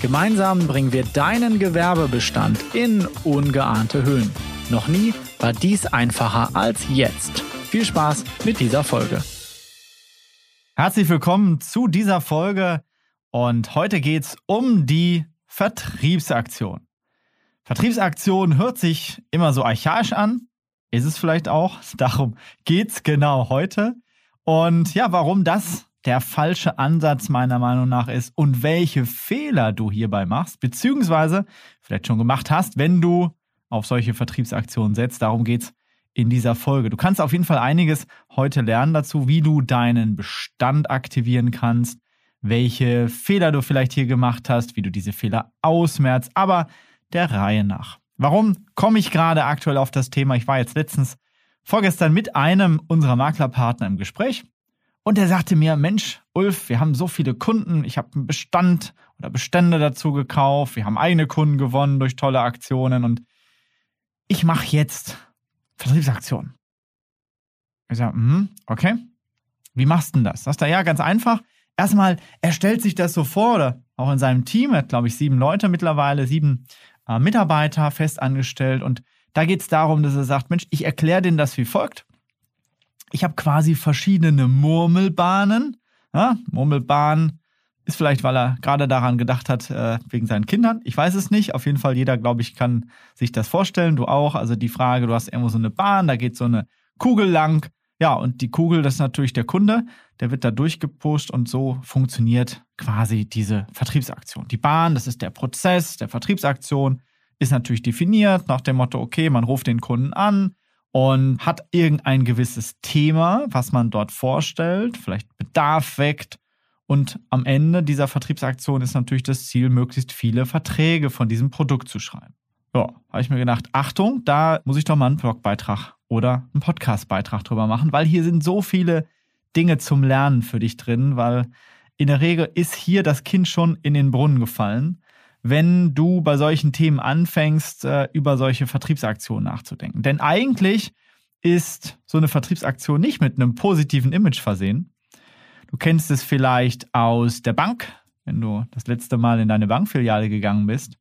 Gemeinsam bringen wir deinen Gewerbebestand in ungeahnte Höhen. Noch nie war dies einfacher als jetzt. Viel Spaß mit dieser Folge. Herzlich willkommen zu dieser Folge und heute geht es um die Vertriebsaktion. Vertriebsaktion hört sich immer so archaisch an, ist es vielleicht auch. Darum geht es genau heute. Und ja, warum das der falsche Ansatz meiner Meinung nach ist und welche Fehler du hierbei machst, beziehungsweise vielleicht schon gemacht hast, wenn du auf solche Vertriebsaktionen setzt. Darum geht's in dieser Folge. Du kannst auf jeden Fall einiges heute lernen dazu, wie du deinen Bestand aktivieren kannst, welche Fehler du vielleicht hier gemacht hast, wie du diese Fehler ausmerzt, aber der Reihe nach. Warum komme ich gerade aktuell auf das Thema? Ich war jetzt letztens vorgestern mit einem unserer Maklerpartner im Gespräch und er sagte mir, Mensch, Ulf, wir haben so viele Kunden, ich habe einen Bestand oder Bestände dazu gekauft, wir haben eigene Kunden gewonnen durch tolle Aktionen und ich mache jetzt Vertriebsaktionen. Ich sage, hm, okay. Wie machst du denn das? Sagst du, ja, ganz einfach. Erstmal, er stellt sich das so vor, oder auch in seinem Team, er hat, glaube ich, sieben Leute mittlerweile, sieben äh, Mitarbeiter festangestellt. Und da geht es darum, dass er sagt, Mensch, ich erkläre denen das wie folgt ich habe quasi verschiedene Murmelbahnen. Ja, Murmelbahn ist vielleicht, weil er gerade daran gedacht hat, äh, wegen seinen Kindern. Ich weiß es nicht. Auf jeden Fall, jeder, glaube ich, kann sich das vorstellen. Du auch. Also die Frage, du hast irgendwo so eine Bahn, da geht so eine Kugel lang. Ja, und die Kugel, das ist natürlich der Kunde, der wird da durchgepusht und so funktioniert quasi diese Vertriebsaktion. Die Bahn, das ist der Prozess der Vertriebsaktion, ist natürlich definiert nach dem Motto, okay, man ruft den Kunden an, und hat irgendein gewisses Thema, was man dort vorstellt, vielleicht Bedarf weckt. Und am Ende dieser Vertriebsaktion ist natürlich das Ziel, möglichst viele Verträge von diesem Produkt zu schreiben. Ja, habe ich mir gedacht, Achtung, da muss ich doch mal einen Blogbeitrag oder einen Podcastbeitrag drüber machen, weil hier sind so viele Dinge zum Lernen für dich drin, weil in der Regel ist hier das Kind schon in den Brunnen gefallen wenn du bei solchen Themen anfängst, äh, über solche Vertriebsaktionen nachzudenken. Denn eigentlich ist so eine Vertriebsaktion nicht mit einem positiven Image versehen. Du kennst es vielleicht aus der Bank, wenn du das letzte Mal in deine Bankfiliale gegangen bist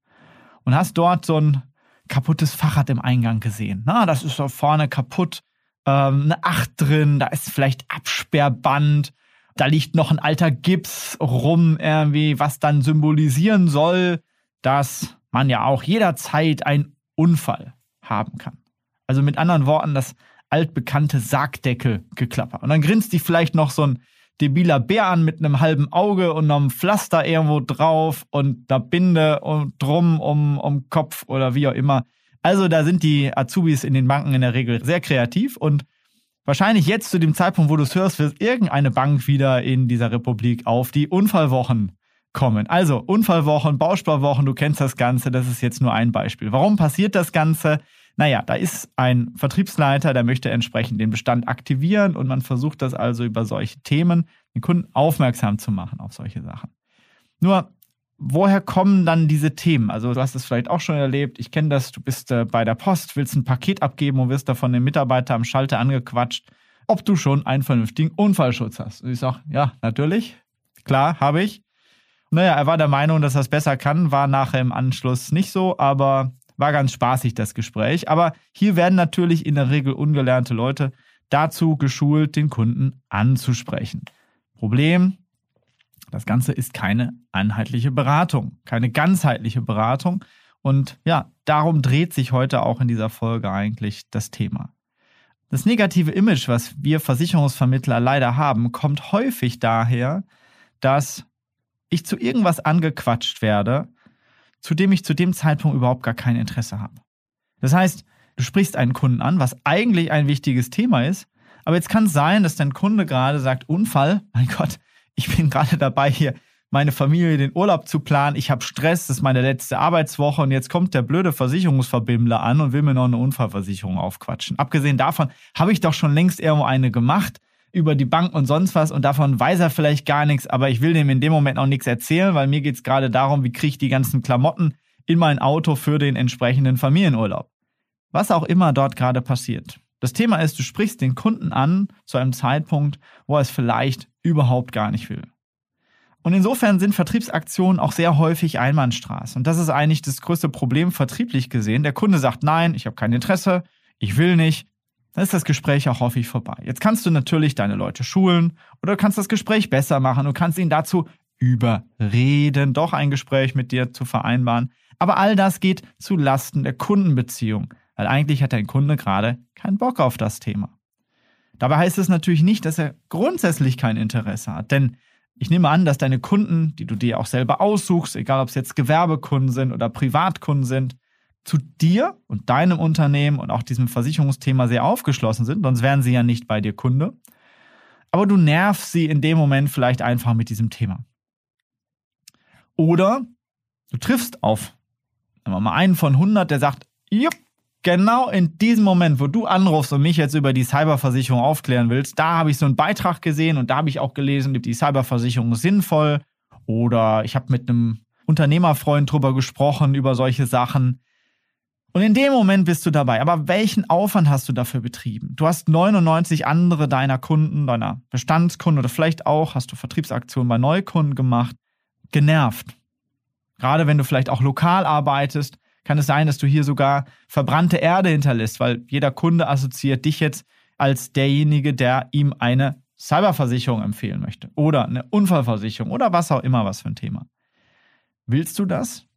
und hast dort so ein kaputtes Fahrrad im Eingang gesehen. Na, das ist da vorne kaputt, ähm, eine Acht drin, da ist vielleicht Absperrband, da liegt noch ein alter Gips rum, irgendwie, was dann symbolisieren soll, dass man ja auch jederzeit einen Unfall haben kann. Also mit anderen Worten, das altbekannte Sargdeckelgeklapper. Und dann grinst dich vielleicht noch so ein debiler Bär an mit einem halben Auge und einem Pflaster irgendwo drauf und einer Binde und drum um, um Kopf oder wie auch immer. Also da sind die Azubis in den Banken in der Regel sehr kreativ und wahrscheinlich jetzt zu dem Zeitpunkt, wo du es hörst, wird irgendeine Bank wieder in dieser Republik auf die Unfallwochen kommen. Also Unfallwochen, Bausparwochen, du kennst das Ganze, das ist jetzt nur ein Beispiel. Warum passiert das Ganze? Naja, da ist ein Vertriebsleiter, der möchte entsprechend den Bestand aktivieren und man versucht das also über solche Themen, den Kunden aufmerksam zu machen auf solche Sachen. Nur, woher kommen dann diese Themen? Also du hast es vielleicht auch schon erlebt, ich kenne das, du bist äh, bei der Post, willst ein Paket abgeben und wirst da von dem Mitarbeiter am Schalter angequatscht, ob du schon einen vernünftigen Unfallschutz hast. Und ich sage, ja, natürlich, klar, habe ich. Naja, er war der Meinung, dass er es besser kann, war nachher im Anschluss nicht so, aber war ganz spaßig das Gespräch. Aber hier werden natürlich in der Regel ungelernte Leute dazu geschult, den Kunden anzusprechen. Problem, das Ganze ist keine einheitliche Beratung, keine ganzheitliche Beratung. Und ja, darum dreht sich heute auch in dieser Folge eigentlich das Thema. Das negative Image, was wir Versicherungsvermittler leider haben, kommt häufig daher, dass ich zu irgendwas angequatscht werde, zu dem ich zu dem Zeitpunkt überhaupt gar kein Interesse habe. Das heißt, du sprichst einen Kunden an, was eigentlich ein wichtiges Thema ist, aber jetzt kann es sein, dass dein Kunde gerade sagt, Unfall, mein Gott, ich bin gerade dabei, hier meine Familie den Urlaub zu planen. Ich habe Stress, das ist meine letzte Arbeitswoche und jetzt kommt der blöde Versicherungsverbimmler an und will mir noch eine Unfallversicherung aufquatschen. Abgesehen davon habe ich doch schon längst irgendwo eine gemacht über die Bank und sonst was und davon weiß er vielleicht gar nichts, aber ich will dem in dem Moment auch nichts erzählen, weil mir geht es gerade darum, wie kriege ich die ganzen Klamotten in mein Auto für den entsprechenden Familienurlaub. Was auch immer dort gerade passiert. Das Thema ist, du sprichst den Kunden an zu einem Zeitpunkt, wo er es vielleicht überhaupt gar nicht will. Und insofern sind Vertriebsaktionen auch sehr häufig Einbahnstraße. Und das ist eigentlich das größte Problem vertrieblich gesehen. Der Kunde sagt, nein, ich habe kein Interesse, ich will nicht. Dann ist das Gespräch auch häufig vorbei. Jetzt kannst du natürlich deine Leute schulen oder du kannst das Gespräch besser machen. Du kannst ihn dazu überreden, doch ein Gespräch mit dir zu vereinbaren. Aber all das geht zu Lasten der Kundenbeziehung, weil eigentlich hat dein Kunde gerade keinen Bock auf das Thema. Dabei heißt es natürlich nicht, dass er grundsätzlich kein Interesse hat, denn ich nehme an, dass deine Kunden, die du dir auch selber aussuchst, egal ob es jetzt Gewerbekunden sind oder Privatkunden sind, zu dir und deinem Unternehmen und auch diesem Versicherungsthema sehr aufgeschlossen sind, sonst wären sie ja nicht bei dir Kunde. Aber du nervst sie in dem Moment vielleicht einfach mit diesem Thema. Oder du triffst auf mal einen von 100, der sagt, jupp, genau in diesem Moment, wo du anrufst und mich jetzt über die Cyberversicherung aufklären willst, da habe ich so einen Beitrag gesehen und da habe ich auch gelesen, die Cyberversicherung ist sinnvoll. Oder ich habe mit einem Unternehmerfreund drüber gesprochen, über solche Sachen. Und in dem Moment bist du dabei. Aber welchen Aufwand hast du dafür betrieben? Du hast 99 andere deiner Kunden, deiner Bestandskunden oder vielleicht auch hast du Vertriebsaktionen bei Neukunden gemacht, genervt. Gerade wenn du vielleicht auch lokal arbeitest, kann es sein, dass du hier sogar verbrannte Erde hinterlässt, weil jeder Kunde assoziiert dich jetzt als derjenige, der ihm eine Cyberversicherung empfehlen möchte oder eine Unfallversicherung oder was auch immer was für ein Thema. Willst du das?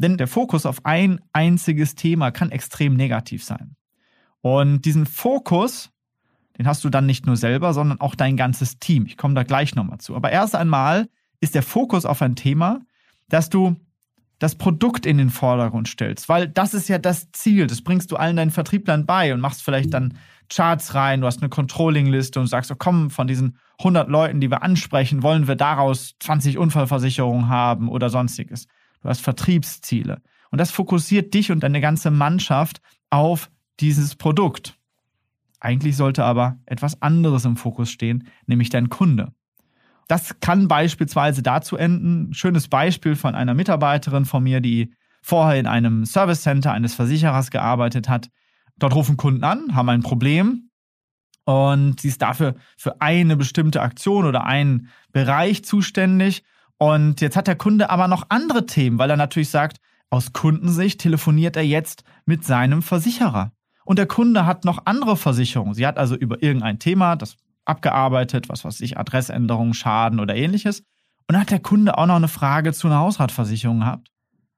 Denn der Fokus auf ein einziges Thema kann extrem negativ sein. Und diesen Fokus, den hast du dann nicht nur selber, sondern auch dein ganzes Team. Ich komme da gleich nochmal zu. Aber erst einmal ist der Fokus auf ein Thema, dass du das Produkt in den Vordergrund stellst, weil das ist ja das Ziel. Das bringst du allen deinen Vertrieblern bei und machst vielleicht dann Charts rein, du hast eine Controlling-Liste und sagst, oh komm, von diesen 100 Leuten, die wir ansprechen, wollen wir daraus 20 Unfallversicherungen haben oder sonstiges. Du hast Vertriebsziele. Und das fokussiert dich und deine ganze Mannschaft auf dieses Produkt. Eigentlich sollte aber etwas anderes im Fokus stehen, nämlich dein Kunde. Das kann beispielsweise dazu enden, schönes Beispiel von einer Mitarbeiterin von mir, die vorher in einem Service Center eines Versicherers gearbeitet hat. Dort rufen Kunden an, haben ein Problem und sie ist dafür für eine bestimmte Aktion oder einen Bereich zuständig und jetzt hat der Kunde aber noch andere Themen, weil er natürlich sagt, aus Kundensicht telefoniert er jetzt mit seinem Versicherer. Und der Kunde hat noch andere Versicherungen. Sie hat also über irgendein Thema das abgearbeitet, was weiß ich, Adressänderung, Schaden oder ähnliches. Und hat der Kunde auch noch eine Frage zu einer Hausratversicherung gehabt.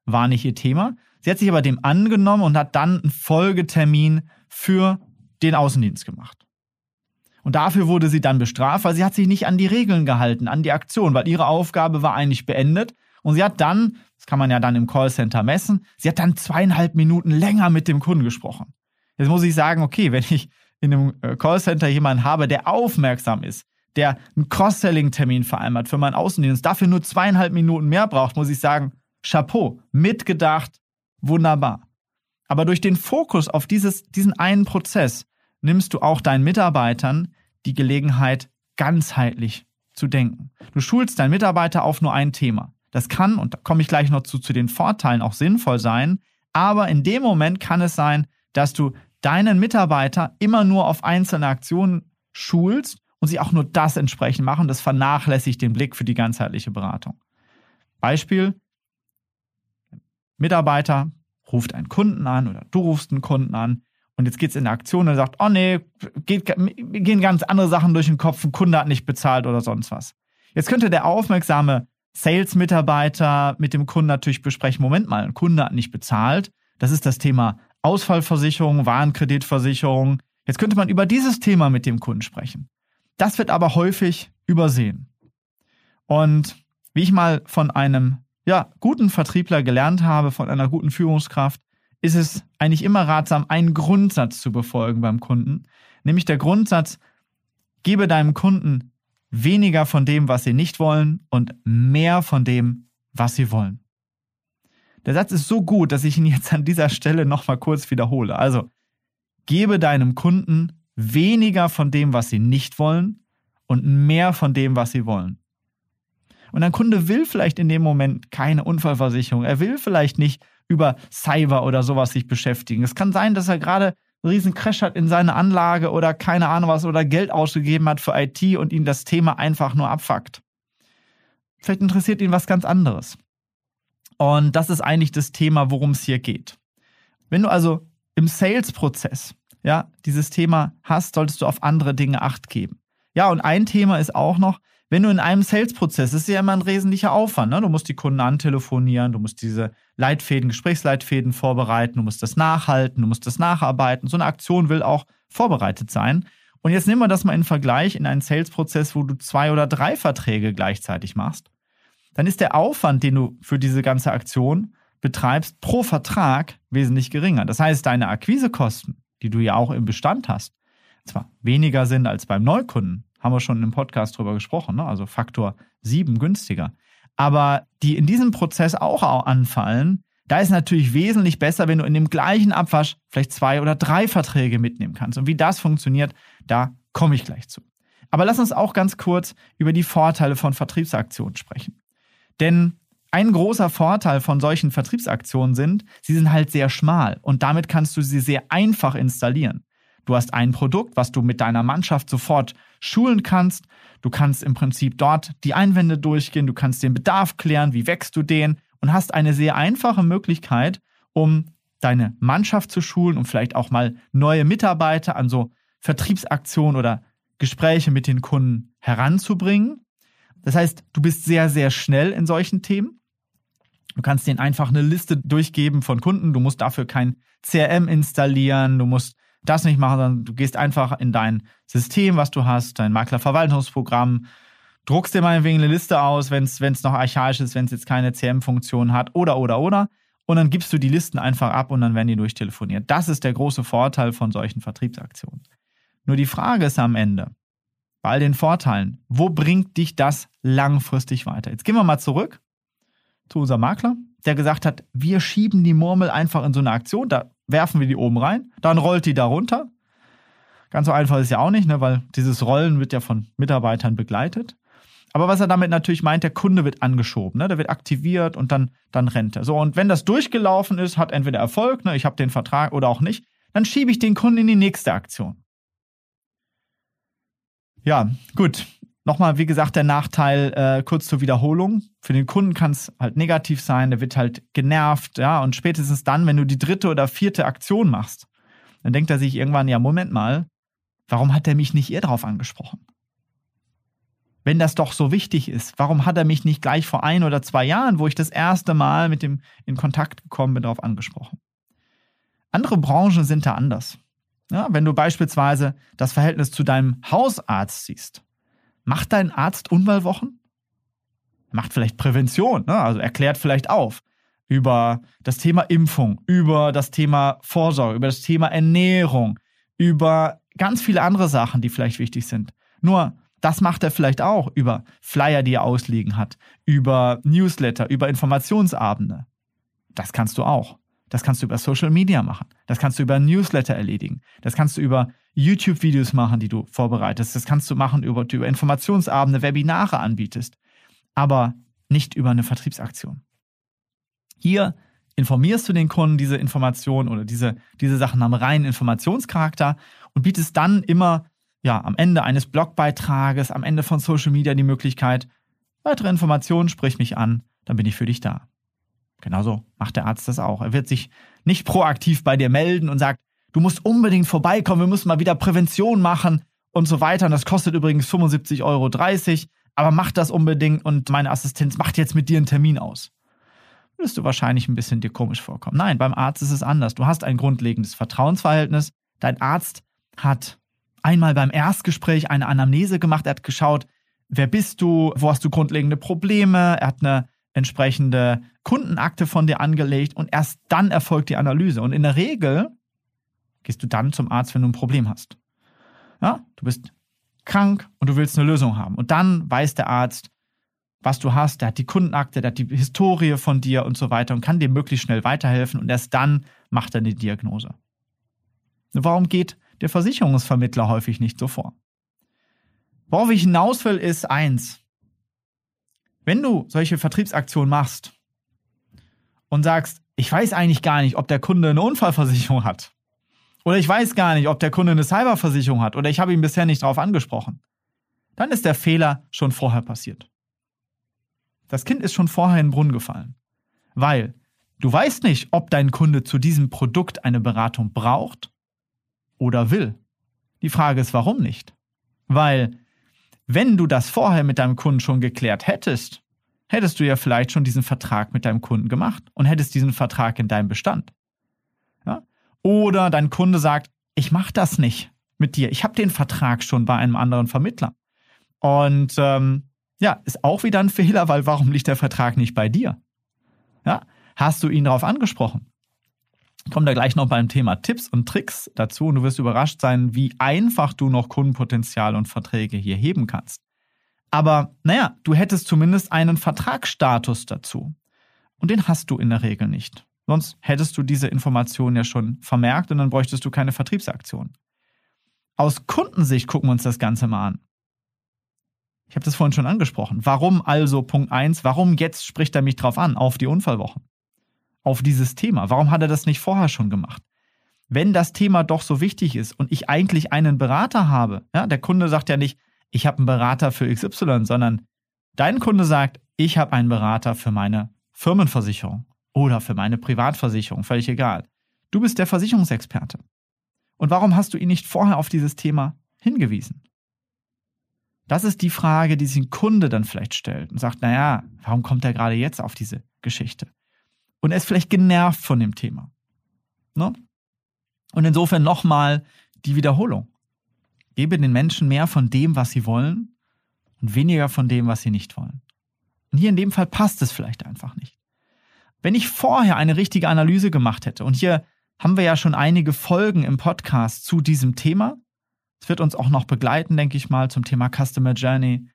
War nicht ihr Thema. Sie hat sich aber dem angenommen und hat dann einen Folgetermin für den Außendienst gemacht. Und dafür wurde sie dann bestraft, weil sie hat sich nicht an die Regeln gehalten, an die Aktion, weil ihre Aufgabe war eigentlich beendet. Und sie hat dann, das kann man ja dann im Callcenter messen, sie hat dann zweieinhalb Minuten länger mit dem Kunden gesprochen. Jetzt muss ich sagen, okay, wenn ich in einem äh, Callcenter jemanden habe, der aufmerksam ist, der einen Cross-Selling-Termin vereinbart für meinen Außendienst, dafür nur zweieinhalb Minuten mehr braucht, muss ich sagen, Chapeau, mitgedacht, wunderbar. Aber durch den Fokus auf dieses, diesen einen Prozess nimmst du auch deinen Mitarbeitern die Gelegenheit, ganzheitlich zu denken. Du schulst deinen Mitarbeiter auf nur ein Thema. Das kann, und da komme ich gleich noch zu, zu den Vorteilen auch sinnvoll sein, aber in dem Moment kann es sein, dass du deinen Mitarbeiter immer nur auf einzelne Aktionen schulst und sie auch nur das entsprechend machen. Das vernachlässigt den Blick für die ganzheitliche Beratung. Beispiel, Mitarbeiter ruft einen Kunden an oder du rufst einen Kunden an und jetzt geht es in der Aktion und sagt, oh nee, geht, gehen ganz andere Sachen durch den Kopf, ein Kunde hat nicht bezahlt oder sonst was. Jetzt könnte der aufmerksame Sales-Mitarbeiter mit dem Kunden natürlich besprechen, Moment mal, ein Kunde hat nicht bezahlt. Das ist das Thema Ausfallversicherung, Warenkreditversicherung. Jetzt könnte man über dieses Thema mit dem Kunden sprechen. Das wird aber häufig übersehen. Und wie ich mal von einem ja, guten Vertriebler gelernt habe, von einer guten Führungskraft, ist es eigentlich immer ratsam, einen Grundsatz zu befolgen beim Kunden. Nämlich der Grundsatz, gebe deinem Kunden weniger von dem, was sie nicht wollen und mehr von dem, was sie wollen. Der Satz ist so gut, dass ich ihn jetzt an dieser Stelle nochmal kurz wiederhole. Also, gebe deinem Kunden weniger von dem, was sie nicht wollen und mehr von dem, was sie wollen. Und ein Kunde will vielleicht in dem Moment keine Unfallversicherung. Er will vielleicht nicht über Cyber oder sowas sich beschäftigen. Es kann sein, dass er gerade einen riesen Crash hat in seine Anlage oder keine Ahnung was oder Geld ausgegeben hat für IT und ihn das Thema einfach nur abfuckt. Vielleicht interessiert ihn was ganz anderes. Und das ist eigentlich das Thema, worum es hier geht. Wenn du also im Sales-Prozess ja, dieses Thema hast, solltest du auf andere Dinge Acht geben. Ja, und ein Thema ist auch noch, wenn du in einem Sales-Prozess, ist ja immer ein wesentlicher Aufwand, ne? du musst die Kunden antelefonieren, du musst diese Leitfäden, Gesprächsleitfäden vorbereiten, du musst das nachhalten, du musst das nacharbeiten. So eine Aktion will auch vorbereitet sein. Und jetzt nehmen wir das mal in Vergleich in einen Sales-Prozess, wo du zwei oder drei Verträge gleichzeitig machst. Dann ist der Aufwand, den du für diese ganze Aktion betreibst, pro Vertrag wesentlich geringer. Das heißt, deine Akquisekosten, die du ja auch im Bestand hast, zwar weniger sind als beim Neukunden, haben wir schon im Podcast drüber gesprochen, ne? also Faktor 7 günstiger. Aber die in diesem Prozess auch anfallen, da ist natürlich wesentlich besser, wenn du in dem gleichen Abwasch vielleicht zwei oder drei Verträge mitnehmen kannst. Und wie das funktioniert, da komme ich gleich zu. Aber lass uns auch ganz kurz über die Vorteile von Vertriebsaktionen sprechen. Denn ein großer Vorteil von solchen Vertriebsaktionen sind, sie sind halt sehr schmal und damit kannst du sie sehr einfach installieren. Du hast ein Produkt, was du mit deiner Mannschaft sofort schulen kannst. Du kannst im Prinzip dort die Einwände durchgehen, du kannst den Bedarf klären, wie wächst du den und hast eine sehr einfache Möglichkeit, um deine Mannschaft zu schulen und vielleicht auch mal neue Mitarbeiter an so Vertriebsaktionen oder Gespräche mit den Kunden heranzubringen. Das heißt, du bist sehr, sehr schnell in solchen Themen. Du kannst denen einfach eine Liste durchgeben von Kunden. Du musst dafür kein CRM installieren. Du musst das nicht machen, sondern du gehst einfach in dein System, was du hast, dein Maklerverwaltungsprogramm, druckst dir meinetwegen eine Liste aus, wenn es noch archaisch ist, wenn es jetzt keine CM-Funktion hat oder, oder, oder. Und dann gibst du die Listen einfach ab und dann werden die durchtelefoniert. Das ist der große Vorteil von solchen Vertriebsaktionen. Nur die Frage ist am Ende, bei all den Vorteilen, wo bringt dich das langfristig weiter? Jetzt gehen wir mal zurück zu unserem Makler, der gesagt hat, wir schieben die Murmel einfach in so eine Aktion, da werfen wir die oben rein, dann rollt die da runter. Ganz so einfach ist ja auch nicht, ne, weil dieses Rollen wird ja von Mitarbeitern begleitet. Aber was er damit natürlich meint, der Kunde wird angeschoben, ne? der wird aktiviert und dann, dann rennt er. So, und wenn das durchgelaufen ist, hat entweder Erfolg, ne, ich habe den Vertrag oder auch nicht, dann schiebe ich den Kunden in die nächste Aktion. Ja, gut. Nochmal, wie gesagt, der Nachteil äh, kurz zur Wiederholung. Für den Kunden kann es halt negativ sein, der wird halt genervt, ja, und spätestens dann, wenn du die dritte oder vierte Aktion machst, dann denkt er sich irgendwann, ja, Moment mal, warum hat er mich nicht eher drauf angesprochen? Wenn das doch so wichtig ist, warum hat er mich nicht gleich vor ein oder zwei Jahren, wo ich das erste Mal mit dem in Kontakt gekommen bin, darauf angesprochen? Andere Branchen sind da anders. Ja, wenn du beispielsweise das Verhältnis zu deinem Hausarzt siehst, Macht dein Arzt Unfallwochen? Macht vielleicht Prävention, ne? also erklärt vielleicht auf über das Thema Impfung, über das Thema Vorsorge, über das Thema Ernährung, über ganz viele andere Sachen, die vielleicht wichtig sind. Nur, das macht er vielleicht auch über Flyer, die er ausliegen hat, über Newsletter, über Informationsabende. Das kannst du auch. Das kannst du über Social Media machen. Das kannst du über Newsletter erledigen. Das kannst du über YouTube-Videos machen, die du vorbereitest. Das kannst du machen, über, über Informationsabende, Webinare anbietest. Aber nicht über eine Vertriebsaktion. Hier informierst du den Kunden diese Informationen oder diese, diese Sachen haben reinen Informationscharakter und bietest dann immer ja, am Ende eines Blogbeitrages, am Ende von Social Media die Möglichkeit, weitere Informationen, sprich mich an, dann bin ich für dich da. Genauso macht der Arzt das auch. Er wird sich nicht proaktiv bei dir melden und sagt, du musst unbedingt vorbeikommen, wir müssen mal wieder Prävention machen und so weiter. Und das kostet übrigens 75,30 Euro, aber mach das unbedingt und meine Assistenz macht jetzt mit dir einen Termin aus. Würdest du wahrscheinlich ein bisschen dir komisch vorkommen. Nein, beim Arzt ist es anders. Du hast ein grundlegendes Vertrauensverhältnis. Dein Arzt hat einmal beim Erstgespräch eine Anamnese gemacht. Er hat geschaut, wer bist du, wo hast du grundlegende Probleme. Er hat eine entsprechende Kundenakte von dir angelegt und erst dann erfolgt die Analyse. Und in der Regel gehst du dann zum Arzt, wenn du ein Problem hast. Ja, du bist krank und du willst eine Lösung haben. Und dann weiß der Arzt, was du hast, der hat die Kundenakte, der hat die Historie von dir und so weiter und kann dir möglichst schnell weiterhelfen und erst dann macht er eine Diagnose. Warum geht der Versicherungsvermittler häufig nicht so vor? Worauf ich hinaus will, ist eins. Wenn du solche Vertriebsaktionen machst und sagst, ich weiß eigentlich gar nicht, ob der Kunde eine Unfallversicherung hat, oder ich weiß gar nicht, ob der Kunde eine Cyberversicherung hat, oder ich habe ihn bisher nicht darauf angesprochen, dann ist der Fehler schon vorher passiert. Das Kind ist schon vorher in den Brunnen gefallen. Weil du weißt nicht, ob dein Kunde zu diesem Produkt eine Beratung braucht oder will. Die Frage ist, warum nicht? Weil, wenn du das vorher mit deinem Kunden schon geklärt hättest, hättest du ja vielleicht schon diesen Vertrag mit deinem Kunden gemacht und hättest diesen Vertrag in deinem Bestand. Oder dein Kunde sagt, ich mache das nicht mit dir. Ich habe den Vertrag schon bei einem anderen Vermittler. Und ähm, ja, ist auch wieder ein Fehler, weil warum liegt der Vertrag nicht bei dir? Ja, hast du ihn darauf angesprochen? Kommt da gleich noch beim Thema Tipps und Tricks dazu und du wirst überrascht sein, wie einfach du noch Kundenpotenzial und Verträge hier heben kannst. Aber naja, du hättest zumindest einen Vertragsstatus dazu. Und den hast du in der Regel nicht. Sonst hättest du diese Information ja schon vermerkt und dann bräuchtest du keine Vertriebsaktion. Aus Kundensicht gucken wir uns das Ganze mal an. Ich habe das vorhin schon angesprochen. Warum also Punkt 1, warum jetzt spricht er mich drauf an, auf die Unfallwochen? Auf dieses Thema. Warum hat er das nicht vorher schon gemacht? Wenn das Thema doch so wichtig ist und ich eigentlich einen Berater habe, ja, der Kunde sagt ja nicht, ich habe einen Berater für XY, sondern dein Kunde sagt, ich habe einen Berater für meine Firmenversicherung oder für meine Privatversicherung, völlig egal. Du bist der Versicherungsexperte. Und warum hast du ihn nicht vorher auf dieses Thema hingewiesen? Das ist die Frage, die sich ein Kunde dann vielleicht stellt und sagt, naja, warum kommt er gerade jetzt auf diese Geschichte? Und er ist vielleicht genervt von dem Thema. Ne? Und insofern nochmal die Wiederholung. Gebe den Menschen mehr von dem, was sie wollen und weniger von dem, was sie nicht wollen. Und hier in dem Fall passt es vielleicht einfach nicht. Wenn ich vorher eine richtige Analyse gemacht hätte, und hier haben wir ja schon einige Folgen im Podcast zu diesem Thema, es wird uns auch noch begleiten, denke ich mal, zum Thema Customer Journey.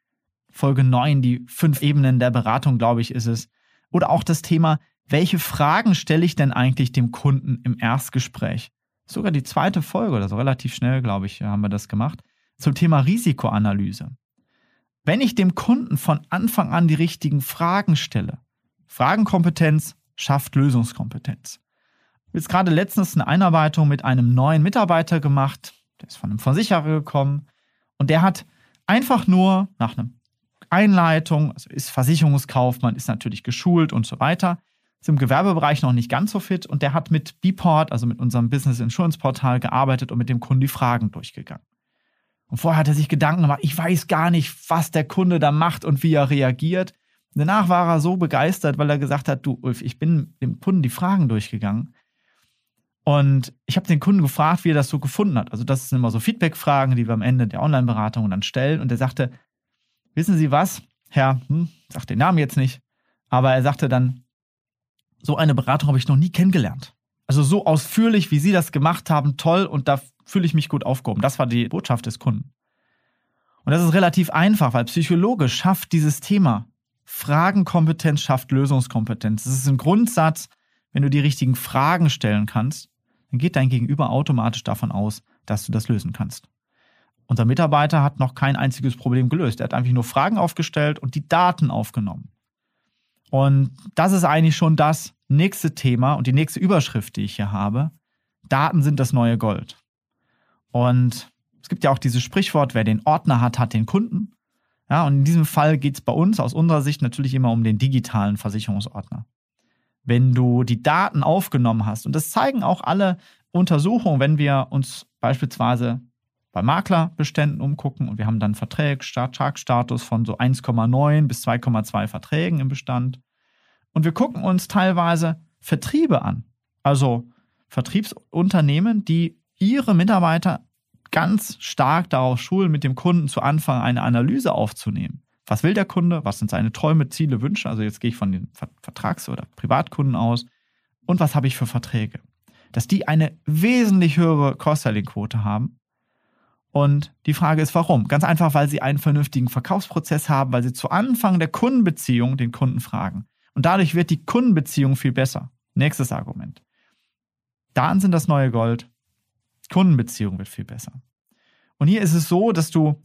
Folge 9, die fünf Ebenen der Beratung, glaube ich, ist es. Oder auch das Thema, welche Fragen stelle ich denn eigentlich dem Kunden im Erstgespräch? Sogar die zweite Folge oder so, relativ schnell, glaube ich, haben wir das gemacht, zum Thema Risikoanalyse. Wenn ich dem Kunden von Anfang an die richtigen Fragen stelle, Fragenkompetenz schafft Lösungskompetenz. Ich habe jetzt gerade letztens eine Einarbeitung mit einem neuen Mitarbeiter gemacht, der ist von einem Versicherer gekommen und der hat einfach nur nach einer Einleitung, also ist Versicherungskaufmann, ist natürlich geschult und so weiter, ist im Gewerbebereich noch nicht ganz so fit und der hat mit Bport, also mit unserem Business Insurance Portal gearbeitet und mit dem Kunden die Fragen durchgegangen. Und vorher hat er sich Gedanken gemacht, ich weiß gar nicht, was der Kunde da macht und wie er reagiert. Danach war er so begeistert, weil er gesagt hat, du Ulf, ich bin dem Kunden die Fragen durchgegangen und ich habe den Kunden gefragt, wie er das so gefunden hat. Also das sind immer so Feedback-Fragen, die wir am Ende der Online-Beratung dann stellen. Und er sagte, wissen Sie was, Herr, hm, sagt den Namen jetzt nicht, aber er sagte dann, so eine Beratung habe ich noch nie kennengelernt. Also so ausführlich, wie Sie das gemacht haben, toll und da fühle ich mich gut aufgehoben. Das war die Botschaft des Kunden. Und das ist relativ einfach, weil psychologisch schafft dieses Thema Fragenkompetenz schafft Lösungskompetenz. Das ist ein Grundsatz, wenn du die richtigen Fragen stellen kannst, dann geht dein Gegenüber automatisch davon aus, dass du das lösen kannst. Unser Mitarbeiter hat noch kein einziges Problem gelöst. Er hat einfach nur Fragen aufgestellt und die Daten aufgenommen. Und das ist eigentlich schon das nächste Thema und die nächste Überschrift, die ich hier habe. Daten sind das neue Gold. Und es gibt ja auch dieses Sprichwort, wer den Ordner hat, hat den Kunden. Ja, und in diesem Fall geht es bei uns aus unserer Sicht natürlich immer um den digitalen Versicherungsordner wenn du die Daten aufgenommen hast. Und das zeigen auch alle Untersuchungen, wenn wir uns beispielsweise bei Maklerbeständen umgucken und wir haben dann Vertragsstatus von so 1,9 bis 2,2 Verträgen im Bestand. Und wir gucken uns teilweise Vertriebe an, also Vertriebsunternehmen, die ihre Mitarbeiter ganz stark darauf schulen, mit dem Kunden zu Anfang eine Analyse aufzunehmen. Was will der Kunde? Was sind seine Träume, Ziele, Wünsche? Also jetzt gehe ich von den Vertrags- oder Privatkunden aus. Und was habe ich für Verträge? Dass die eine wesentlich höhere Cross-Selling-Quote haben. Und die Frage ist, warum? Ganz einfach, weil sie einen vernünftigen Verkaufsprozess haben, weil sie zu Anfang der Kundenbeziehung den Kunden fragen. Und dadurch wird die Kundenbeziehung viel besser. Nächstes Argument. Daten sind das neue Gold. Kundenbeziehung wird viel besser. Und hier ist es so, dass du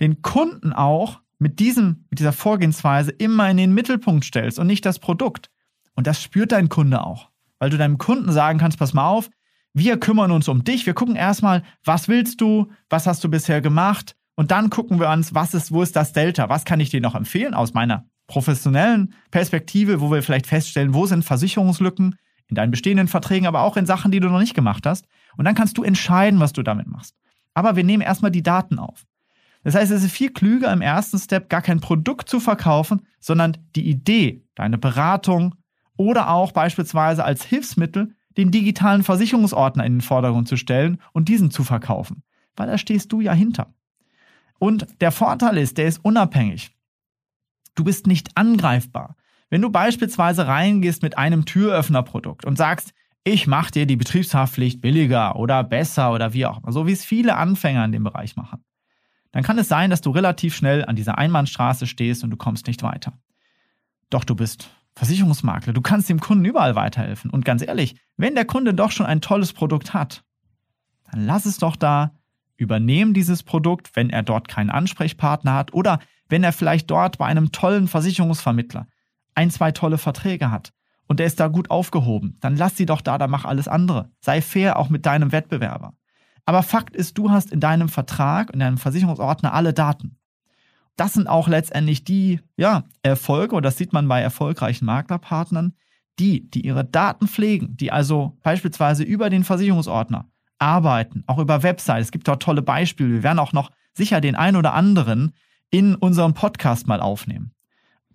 den Kunden auch mit, diesem, mit dieser Vorgehensweise immer in den Mittelpunkt stellst und nicht das Produkt. Und das spürt dein Kunde auch. Weil du deinem Kunden sagen kannst, pass mal auf, wir kümmern uns um dich. Wir gucken erstmal, was willst du, was hast du bisher gemacht und dann gucken wir uns, was ist, wo ist das Delta? Was kann ich dir noch empfehlen aus meiner professionellen Perspektive, wo wir vielleicht feststellen, wo sind Versicherungslücken in deinen bestehenden Verträgen, aber auch in Sachen, die du noch nicht gemacht hast. Und dann kannst du entscheiden, was du damit machst. Aber wir nehmen erstmal die Daten auf. Das heißt, es ist viel klüger im ersten Step gar kein Produkt zu verkaufen, sondern die Idee, deine Beratung oder auch beispielsweise als Hilfsmittel den digitalen Versicherungsordner in den Vordergrund zu stellen und diesen zu verkaufen. Weil da stehst du ja hinter. Und der Vorteil ist, der ist unabhängig. Du bist nicht angreifbar. Wenn du beispielsweise reingehst mit einem Türöffnerprodukt und sagst, ich mache dir die Betriebshaftpflicht billiger oder besser oder wie auch immer, so wie es viele Anfänger in dem Bereich machen, dann kann es sein, dass du relativ schnell an dieser Einbahnstraße stehst und du kommst nicht weiter. Doch du bist Versicherungsmakler, du kannst dem Kunden überall weiterhelfen. Und ganz ehrlich, wenn der Kunde doch schon ein tolles Produkt hat, dann lass es doch da, übernehmen dieses Produkt, wenn er dort keinen Ansprechpartner hat oder wenn er vielleicht dort bei einem tollen Versicherungsvermittler ein, zwei tolle Verträge hat und der ist da gut aufgehoben, dann lass sie doch da, da mach alles andere. Sei fair auch mit deinem Wettbewerber. Aber Fakt ist, du hast in deinem Vertrag, in deinem Versicherungsordner alle Daten. Das sind auch letztendlich die ja, Erfolge, und das sieht man bei erfolgreichen Maklerpartnern, die, die ihre Daten pflegen, die also beispielsweise über den Versicherungsordner arbeiten, auch über Websites. Es gibt dort tolle Beispiele. Wir werden auch noch sicher den ein oder anderen in unserem Podcast mal aufnehmen.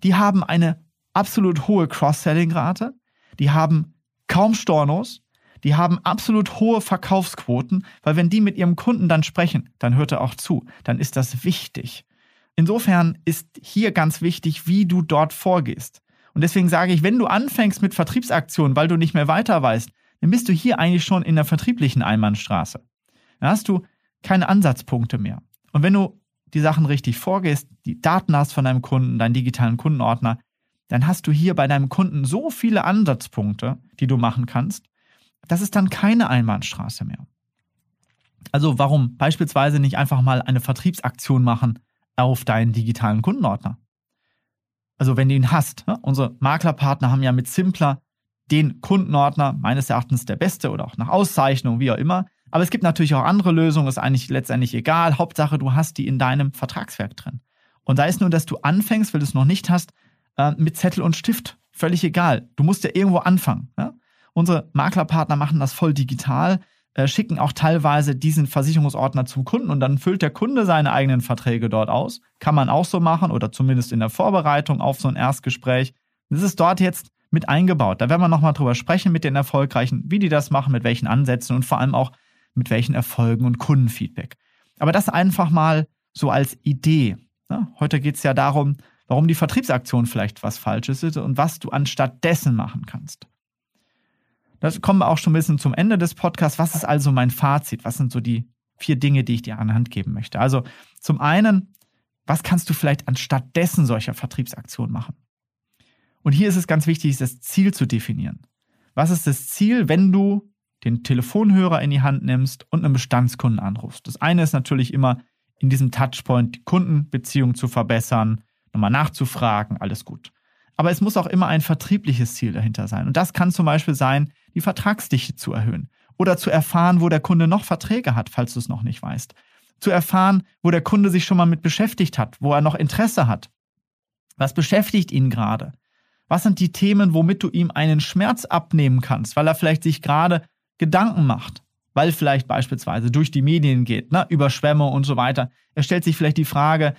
Die haben eine absolut hohe Cross-Selling-Rate, die haben kaum Stornos, die haben absolut hohe Verkaufsquoten, weil wenn die mit ihrem Kunden dann sprechen, dann hört er auch zu, dann ist das wichtig. Insofern ist hier ganz wichtig, wie du dort vorgehst. Und deswegen sage ich, wenn du anfängst mit Vertriebsaktionen, weil du nicht mehr weiter weißt, dann bist du hier eigentlich schon in der vertrieblichen Einbahnstraße. Dann hast du keine Ansatzpunkte mehr. Und wenn du die Sachen richtig vorgehst, die Daten hast von deinem Kunden, deinen digitalen Kundenordner, dann hast du hier bei deinem Kunden so viele Ansatzpunkte, die du machen kannst, das ist dann keine Einbahnstraße mehr. Also warum beispielsweise nicht einfach mal eine Vertriebsaktion machen auf deinen digitalen Kundenordner? Also wenn du ihn hast. Ne? Unsere Maklerpartner haben ja mit Simpler den Kundenordner, meines Erachtens der beste oder auch nach Auszeichnung, wie auch immer. Aber es gibt natürlich auch andere Lösungen, ist eigentlich letztendlich egal. Hauptsache, du hast die in deinem Vertragswerk drin. Und da ist nur, dass du anfängst, weil du es noch nicht hast, äh, mit Zettel und Stift. Völlig egal. Du musst ja irgendwo anfangen. Ja? Unsere Maklerpartner machen das voll digital, äh, schicken auch teilweise diesen Versicherungsordner zum Kunden und dann füllt der Kunde seine eigenen Verträge dort aus. Kann man auch so machen oder zumindest in der Vorbereitung auf so ein Erstgespräch. Das ist dort jetzt mit eingebaut. Da werden wir nochmal drüber sprechen mit den Erfolgreichen, wie die das machen, mit welchen Ansätzen und vor allem auch mit welchen Erfolgen und Kundenfeedback. Aber das einfach mal so als Idee. Ne? Heute geht es ja darum, warum die Vertriebsaktion vielleicht was Falsches ist und was du anstatt dessen machen kannst. Das kommen wir auch schon ein bisschen zum Ende des Podcasts. Was ist also mein Fazit? Was sind so die vier Dinge, die ich dir an Hand geben möchte? Also zum einen, was kannst du vielleicht anstatt dessen solcher Vertriebsaktionen machen? Und hier ist es ganz wichtig, das Ziel zu definieren. Was ist das Ziel, wenn du den Telefonhörer in die Hand nimmst und einen Bestandskunden anrufst? Das eine ist natürlich immer in diesem Touchpoint die Kundenbeziehung zu verbessern, nochmal nachzufragen, alles gut. Aber es muss auch immer ein vertriebliches Ziel dahinter sein. Und das kann zum Beispiel sein, die Vertragsdichte zu erhöhen oder zu erfahren, wo der Kunde noch Verträge hat, falls du es noch nicht weißt. Zu erfahren, wo der Kunde sich schon mal mit beschäftigt hat, wo er noch Interesse hat. Was beschäftigt ihn gerade? Was sind die Themen, womit du ihm einen Schmerz abnehmen kannst, weil er vielleicht sich gerade Gedanken macht, weil vielleicht beispielsweise durch die Medien geht, ne, Überschwemmung und so weiter. Er stellt sich vielleicht die Frage,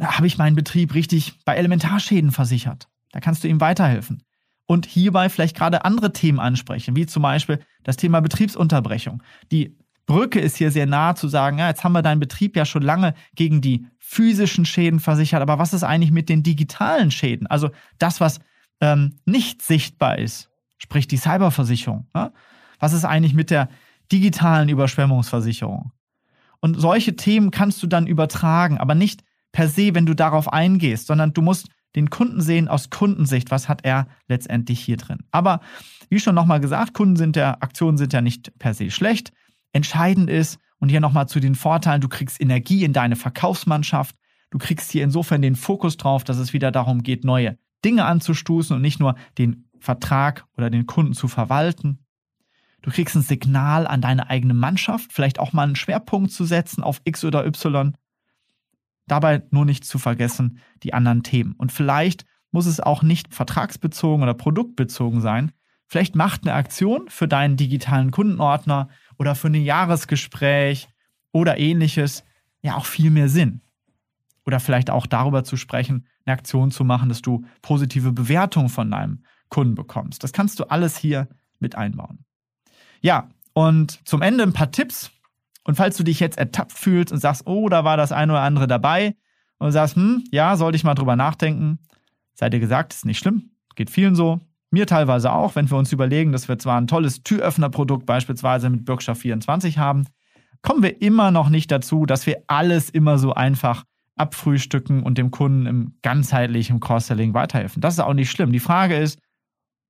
habe ich meinen Betrieb richtig bei Elementarschäden versichert? Da kannst du ihm weiterhelfen. Und hierbei vielleicht gerade andere Themen ansprechen, wie zum Beispiel das Thema Betriebsunterbrechung. Die Brücke ist hier sehr nah zu sagen, ja, jetzt haben wir deinen Betrieb ja schon lange gegen die physischen Schäden versichert, aber was ist eigentlich mit den digitalen Schäden? Also das, was ähm, nicht sichtbar ist, sprich die Cyberversicherung. Ja? Was ist eigentlich mit der digitalen Überschwemmungsversicherung? Und solche Themen kannst du dann übertragen, aber nicht per se, wenn du darauf eingehst, sondern du musst den Kunden sehen aus Kundensicht, was hat er letztendlich hier drin. Aber wie schon nochmal gesagt, Kunden sind der, Aktionen sind ja nicht per se schlecht. Entscheidend ist, und hier nochmal zu den Vorteilen, du kriegst Energie in deine Verkaufsmannschaft, du kriegst hier insofern den Fokus drauf, dass es wieder darum geht, neue Dinge anzustoßen und nicht nur den Vertrag oder den Kunden zu verwalten. Du kriegst ein Signal an deine eigene Mannschaft, vielleicht auch mal einen Schwerpunkt zu setzen auf X oder Y. Dabei nur nicht zu vergessen die anderen Themen. Und vielleicht muss es auch nicht vertragsbezogen oder produktbezogen sein. Vielleicht macht eine Aktion für deinen digitalen Kundenordner oder für ein Jahresgespräch oder ähnliches ja auch viel mehr Sinn. Oder vielleicht auch darüber zu sprechen, eine Aktion zu machen, dass du positive Bewertungen von deinem Kunden bekommst. Das kannst du alles hier mit einbauen. Ja, und zum Ende ein paar Tipps, und falls du dich jetzt ertappt fühlst und sagst, oh, da war das eine oder andere dabei und sagst, hm, ja, sollte ich mal drüber nachdenken, sei dir gesagt, ist nicht schlimm, geht vielen so. Mir teilweise auch, wenn wir uns überlegen, dass wir zwar ein tolles Türöffnerprodukt beispielsweise mit Bürgschaft 24 haben, kommen wir immer noch nicht dazu, dass wir alles immer so einfach abfrühstücken und dem Kunden im ganzheitlichen Cross-Selling weiterhelfen. Das ist auch nicht schlimm. Die Frage ist,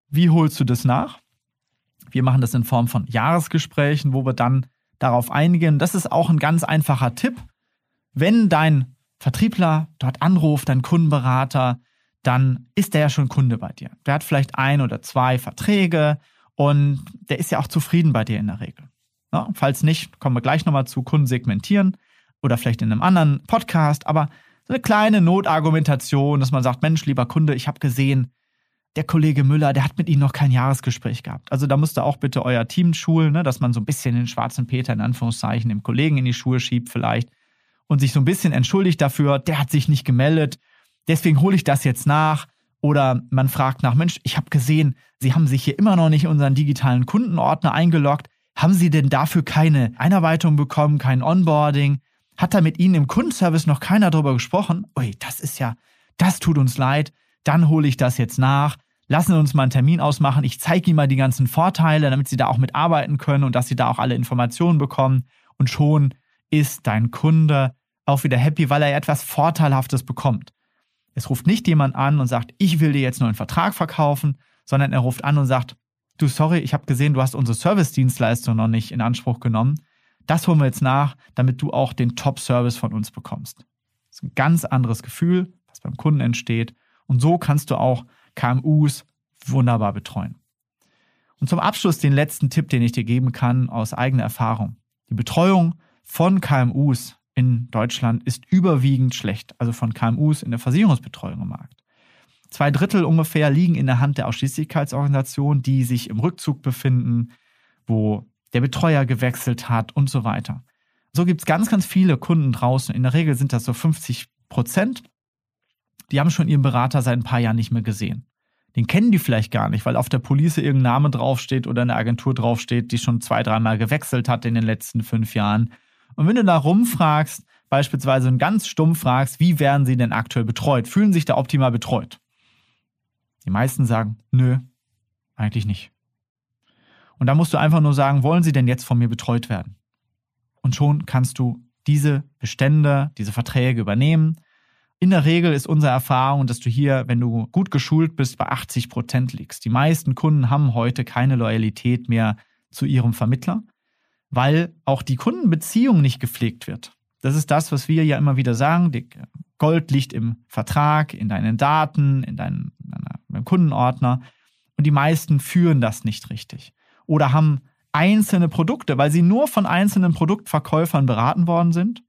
wie holst du das nach? Wir machen das in Form von Jahresgesprächen, wo wir dann darauf einigen. Das ist auch ein ganz einfacher Tipp. Wenn dein Vertriebler dort anruft, dein Kundenberater, dann ist der ja schon Kunde bei dir. Der hat vielleicht ein oder zwei Verträge und der ist ja auch zufrieden bei dir in der Regel. Ja, falls nicht, kommen wir gleich nochmal zu Kunden segmentieren oder vielleicht in einem anderen Podcast, aber so eine kleine Notargumentation, dass man sagt, Mensch, lieber Kunde, ich habe gesehen, der Kollege Müller, der hat mit Ihnen noch kein Jahresgespräch gehabt. Also da müsst ihr auch bitte euer Team schulen, ne, dass man so ein bisschen den schwarzen Peter in Anführungszeichen dem Kollegen in die Schuhe schiebt vielleicht und sich so ein bisschen entschuldigt dafür, der hat sich nicht gemeldet, deswegen hole ich das jetzt nach. Oder man fragt nach, Mensch, ich habe gesehen, Sie haben sich hier immer noch nicht in unseren digitalen Kundenordner eingeloggt. Haben Sie denn dafür keine Einarbeitung bekommen, kein Onboarding? Hat da mit Ihnen im Kundenservice noch keiner drüber gesprochen? Ui, das ist ja, das tut uns leid dann hole ich das jetzt nach. Lassen Sie uns mal einen Termin ausmachen. Ich zeige Ihnen mal die ganzen Vorteile, damit Sie da auch mitarbeiten können und dass Sie da auch alle Informationen bekommen. Und schon ist dein Kunde auch wieder happy, weil er etwas Vorteilhaftes bekommt. Es ruft nicht jemand an und sagt, ich will dir jetzt nur einen Vertrag verkaufen, sondern er ruft an und sagt, du sorry, ich habe gesehen, du hast unsere Service-Dienstleistung noch nicht in Anspruch genommen. Das holen wir jetzt nach, damit du auch den Top-Service von uns bekommst. Das ist ein ganz anderes Gefühl, was beim Kunden entsteht und so kannst du auch KMUs wunderbar betreuen. Und zum Abschluss den letzten Tipp, den ich dir geben kann aus eigener Erfahrung. Die Betreuung von KMUs in Deutschland ist überwiegend schlecht, also von KMUs in der Versicherungsbetreuung im Markt. Zwei Drittel ungefähr liegen in der Hand der Ausschließlichkeitsorganisation, die sich im Rückzug befinden, wo der Betreuer gewechselt hat und so weiter. So gibt es ganz, ganz viele Kunden draußen. In der Regel sind das so 50 Prozent, die haben schon ihren Berater seit ein paar Jahren nicht mehr gesehen. Den kennen die vielleicht gar nicht, weil auf der Police irgendein Name draufsteht oder eine Agentur draufsteht, die schon zwei, dreimal gewechselt hat in den letzten fünf Jahren. Und wenn du da rumfragst, beispielsweise und ganz stumm fragst, wie werden sie denn aktuell betreut? Fühlen sich da optimal betreut? Die meisten sagen, nö, eigentlich nicht. Und da musst du einfach nur sagen, wollen sie denn jetzt von mir betreut werden? Und schon kannst du diese Bestände, diese Verträge übernehmen, in der Regel ist unsere Erfahrung, dass du hier, wenn du gut geschult bist, bei 80 Prozent liegst. Die meisten Kunden haben heute keine Loyalität mehr zu ihrem Vermittler, weil auch die Kundenbeziehung nicht gepflegt wird. Das ist das, was wir ja immer wieder sagen. Gold liegt im Vertrag, in deinen Daten, in deinem, in deinem Kundenordner. Und die meisten führen das nicht richtig. Oder haben einzelne Produkte, weil sie nur von einzelnen Produktverkäufern beraten worden sind.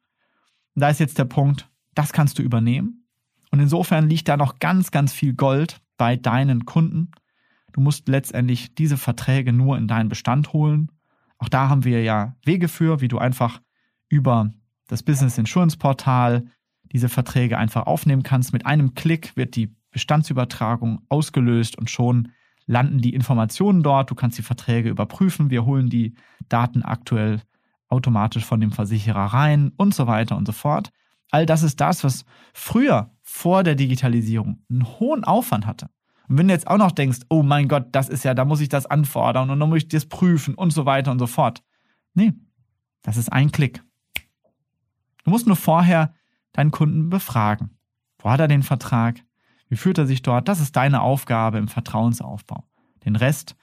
Und da ist jetzt der Punkt, das kannst du übernehmen. Und insofern liegt da noch ganz, ganz viel Gold bei deinen Kunden. Du musst letztendlich diese Verträge nur in deinen Bestand holen. Auch da haben wir ja Wege für, wie du einfach über das Business Insurance Portal diese Verträge einfach aufnehmen kannst. Mit einem Klick wird die Bestandsübertragung ausgelöst und schon landen die Informationen dort. Du kannst die Verträge überprüfen. Wir holen die Daten aktuell automatisch von dem Versicherer rein und so weiter und so fort. All das ist das, was früher vor der Digitalisierung einen hohen Aufwand hatte. Und wenn du jetzt auch noch denkst, oh mein Gott, das ist ja, da muss ich das anfordern und dann muss ich das prüfen und so weiter und so fort. Nee, das ist ein Klick. Du musst nur vorher deinen Kunden befragen. Wo hat er den Vertrag? Wie fühlt er sich dort? Das ist deine Aufgabe im Vertrauensaufbau. Den Rest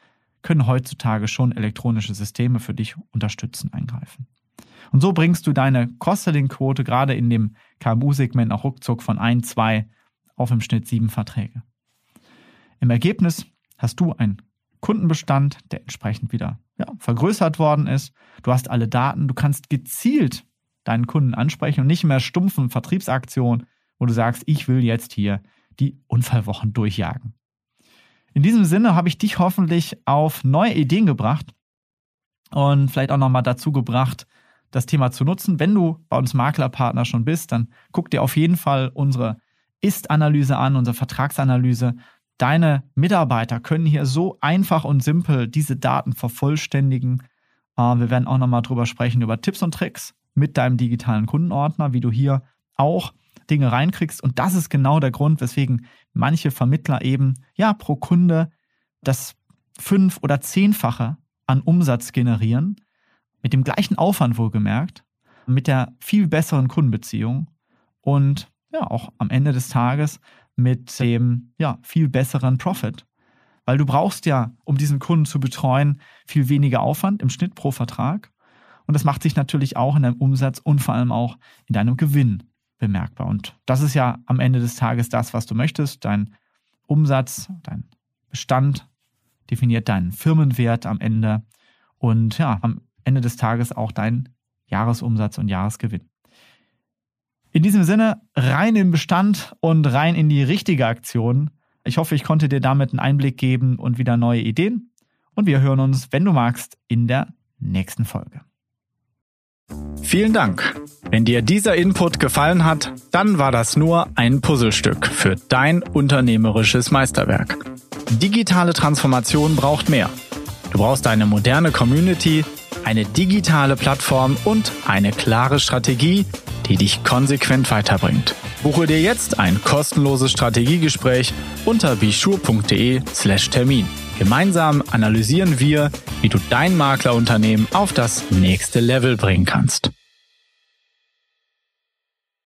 können heutzutage schon elektronische Systeme für dich unterstützen, eingreifen. Und so bringst du deine Cost-Selling-Quote gerade in dem KMU-Segment auch ruckzuck von ein, zwei auf im Schnitt sieben Verträge. Im Ergebnis hast du einen Kundenbestand, der entsprechend wieder ja, vergrößert worden ist. Du hast alle Daten, du kannst gezielt deinen Kunden ansprechen und nicht mehr stumpfen Vertriebsaktionen, wo du sagst, ich will jetzt hier die Unfallwochen durchjagen. In diesem Sinne habe ich dich hoffentlich auf neue Ideen gebracht und vielleicht auch nochmal dazu gebracht, das Thema zu nutzen. Wenn du bei uns Maklerpartner schon bist, dann guck dir auf jeden Fall unsere Ist-Analyse an, unsere Vertragsanalyse. Deine Mitarbeiter können hier so einfach und simpel diese Daten vervollständigen. Äh, wir werden auch nochmal drüber sprechen, über Tipps und Tricks mit deinem digitalen Kundenordner, wie du hier auch Dinge reinkriegst. Und das ist genau der Grund, weswegen manche Vermittler eben ja pro Kunde das fünf- oder zehnfache an Umsatz generieren, mit dem gleichen Aufwand wohlgemerkt, mit der viel besseren Kundenbeziehung und ja auch am Ende des Tages mit dem ja viel besseren Profit. Weil du brauchst ja, um diesen Kunden zu betreuen, viel weniger Aufwand im Schnitt pro Vertrag. Und das macht sich natürlich auch in deinem Umsatz und vor allem auch in deinem Gewinn bemerkbar. Und das ist ja am Ende des Tages das, was du möchtest. Dein Umsatz, dein Bestand definiert deinen Firmenwert am Ende und ja, am Ende des Tages auch dein Jahresumsatz und Jahresgewinn. In diesem Sinne, rein in Bestand und rein in die richtige Aktion. Ich hoffe, ich konnte dir damit einen Einblick geben und wieder neue Ideen. Und wir hören uns, wenn du magst, in der nächsten Folge. Vielen Dank. Wenn dir dieser Input gefallen hat, dann war das nur ein Puzzlestück für dein unternehmerisches Meisterwerk. Digitale Transformation braucht mehr. Du brauchst eine moderne Community, eine digitale Plattform und eine klare Strategie, die dich konsequent weiterbringt. Buche dir jetzt ein kostenloses Strategiegespräch unter bischur.de/termin. Gemeinsam analysieren wir, wie du dein Maklerunternehmen auf das nächste Level bringen kannst.